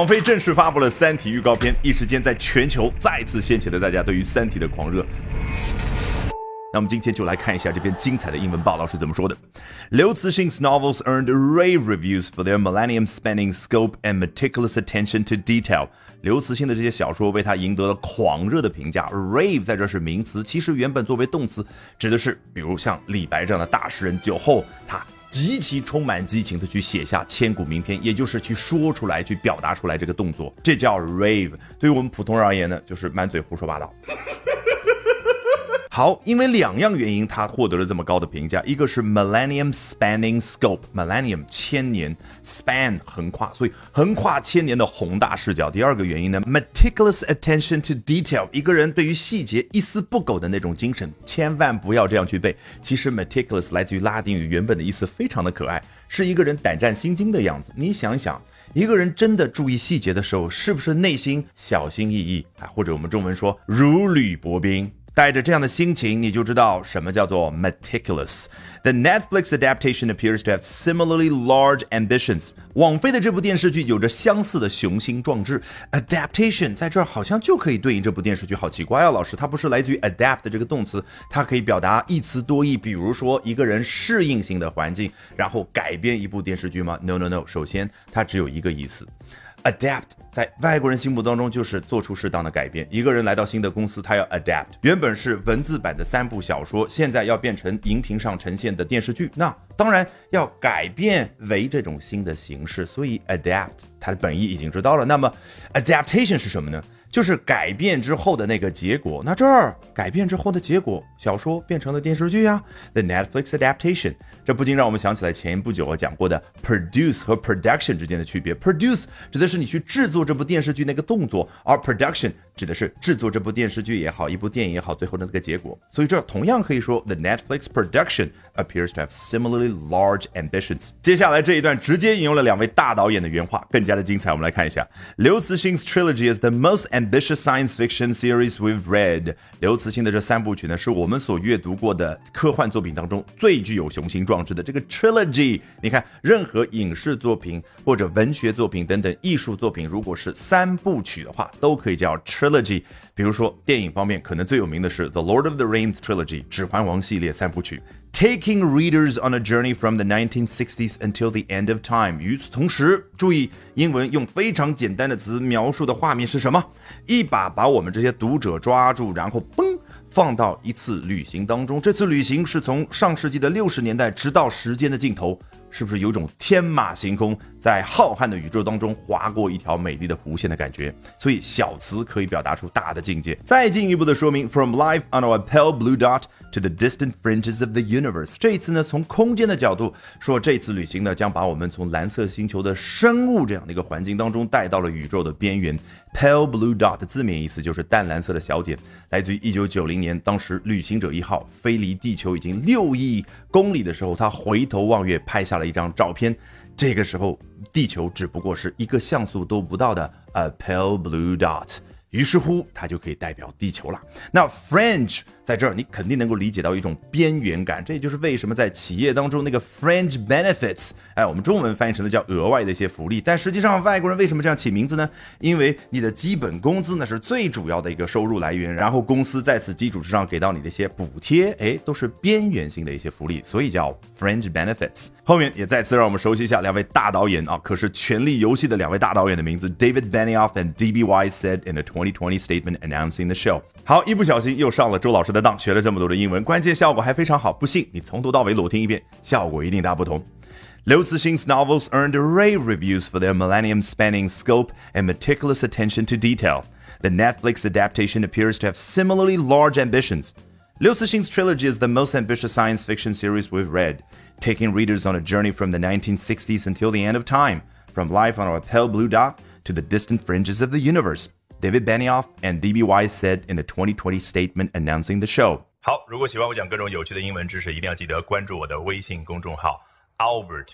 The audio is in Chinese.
王菲正式发布了《三体》预告片，一时间在全球再次掀起了大家对于《三体》的狂热。那我们今天就来看一下这篇精彩的英文报道是怎么说的。刘慈欣 's novels earned rave reviews for their millennium-spanning scope and meticulous attention to detail。刘慈欣的这些小说为他赢得了狂热的评价。rave 在这是名词，其实原本作为动词，指的是比如像李白这样的大诗人，酒后他极其充满激情的去写下千古名篇，也就是去说出来、去表达出来这个动作，这叫 rave。对于我们普通人而言呢，就是满嘴胡说八道。好，因为两样原因，它获得了这么高的评价。一个是 Millennium Spanning Scope，Millennium 千年，Span 横跨，所以横跨千年的宏大视角。第二个原因呢，Meticulous attention to detail，一个人对于细节一丝不苟的那种精神，千万不要这样去背。其实 Meticulous 来自于拉丁语，原本的意思非常的可爱，是一个人胆战心惊的样子。你想想，一个人真的注意细节的时候，是不是内心小心翼翼啊？或者我们中文说如履薄冰。带着这样的心情，你就知道什么叫做 meticulous。The Netflix adaptation appears to have similarly large ambitions。网飞的这部电视剧有着相似的雄心壮志。Adaptation 在这儿好像就可以对应这部电视剧，好奇怪啊，老师，它不是来自于 adapt 这个动词，它可以表达一词多义，比如说一个人适应性的环境，然后改编一部电视剧吗？No No No，首先它只有一个意思。Adapt 在外国人心目当中就是做出适当的改变。一个人来到新的公司，他要 adapt。原本是文字版的三部小说，现在要变成荧屏上呈现的电视剧，那当然要改变为这种新的形式。所以 adapt 它的本意已经知道了。那么 adaptation 是什么呢？就是改变之后的那个结果。那这儿改变之后的结果，小说变成了电视剧呀。The Netflix adaptation，这不禁让我们想起来前不久我讲过的 produce 和 production 之间的区别。Produce 指的是你去制作这部电视剧那个动作，而 production 指的是制作这部电视剧也好，一部电影也好，最后的那个结果。所以这同样可以说 The Netflix production appears to have similarly large ambitions。接下来这一段直接引用了两位大导演的原话，更加的精彩。我们来看一下，刘慈欣 's trilogy is the most ambitious science fiction series we've read。刘慈欣的这三部曲呢，是我们所阅读过的科幻作品当中最具有雄心壮志的。这个 trilogy，你看，任何影视作品或者文学作品等等艺术作品，如果是三部曲的话，都可以叫 trilogy。比如说电影方面，可能最有名的是 The Lord of the Rings trilogy，指环王系列三部曲。Taking readers on a journey from the 1960s until the end of time。与此同时，注意英文用非常简单的词描述的画面是什么？一把把我们这些读者抓住，然后嘣放到一次旅行当中。这次旅行是从上世纪的六十年代直到时间的尽头。是不是有种天马行空，在浩瀚的宇宙当中划过一条美丽的弧线的感觉？所以小词可以表达出大的境界。再进一步的说明，From life on our pale blue dot to the distant fringes of the universe。这一次呢，从空间的角度说，这次旅行呢，将把我们从蓝色星球的生物这样的一个环境当中带到了宇宙的边缘。Pale blue dot 的字面意思就是淡蓝色的小点，来自于一九九零年，当时旅行者一号飞离地球已经六亿公里的时候，他回头望月，拍下了一张照片。这个时候，地球只不过是一个像素都不到的 a pale blue dot，于是乎，它就可以代表地球了。那 fringe。在这儿，你肯定能够理解到一种边缘感，这也就是为什么在企业当中那个 fringe benefits，哎，我们中文翻译成的叫额外的一些福利，但实际上外国人为什么这样起名字呢？因为你的基本工资呢是最主要的一个收入来源，然后公司在此基础之上给到你的一些补贴，哎，都是边缘性的一些福利，所以叫 fringe benefits。后面也再次让我们熟悉一下两位大导演啊，可是《权力游戏》的两位大导演的名字，David Benioff and D.B. Weiss said in a 2020 statement announcing the show。好，一不小心又上了周老师的当，学了这么多的英文，关键效果还非常好。不信你从头到尾裸听一遍，效果一定大不同。Liu Cixin's novels earned rave reviews for their millennium-spanning scope and meticulous attention to detail. The Netflix adaptation appears to have similarly large ambitions. Liu Cixin's trilogy is the most ambitious science fiction series we've read, taking readers on a journey from the 1960s until the end of time, from life on a pale blue dot to the distant fringes of the universe. David Benioff and D.B. Wise said in a 2020 statement announcing the show. 好，如果喜欢我讲各种有趣的英文知识，一定要记得关注我的微信公众号 Albert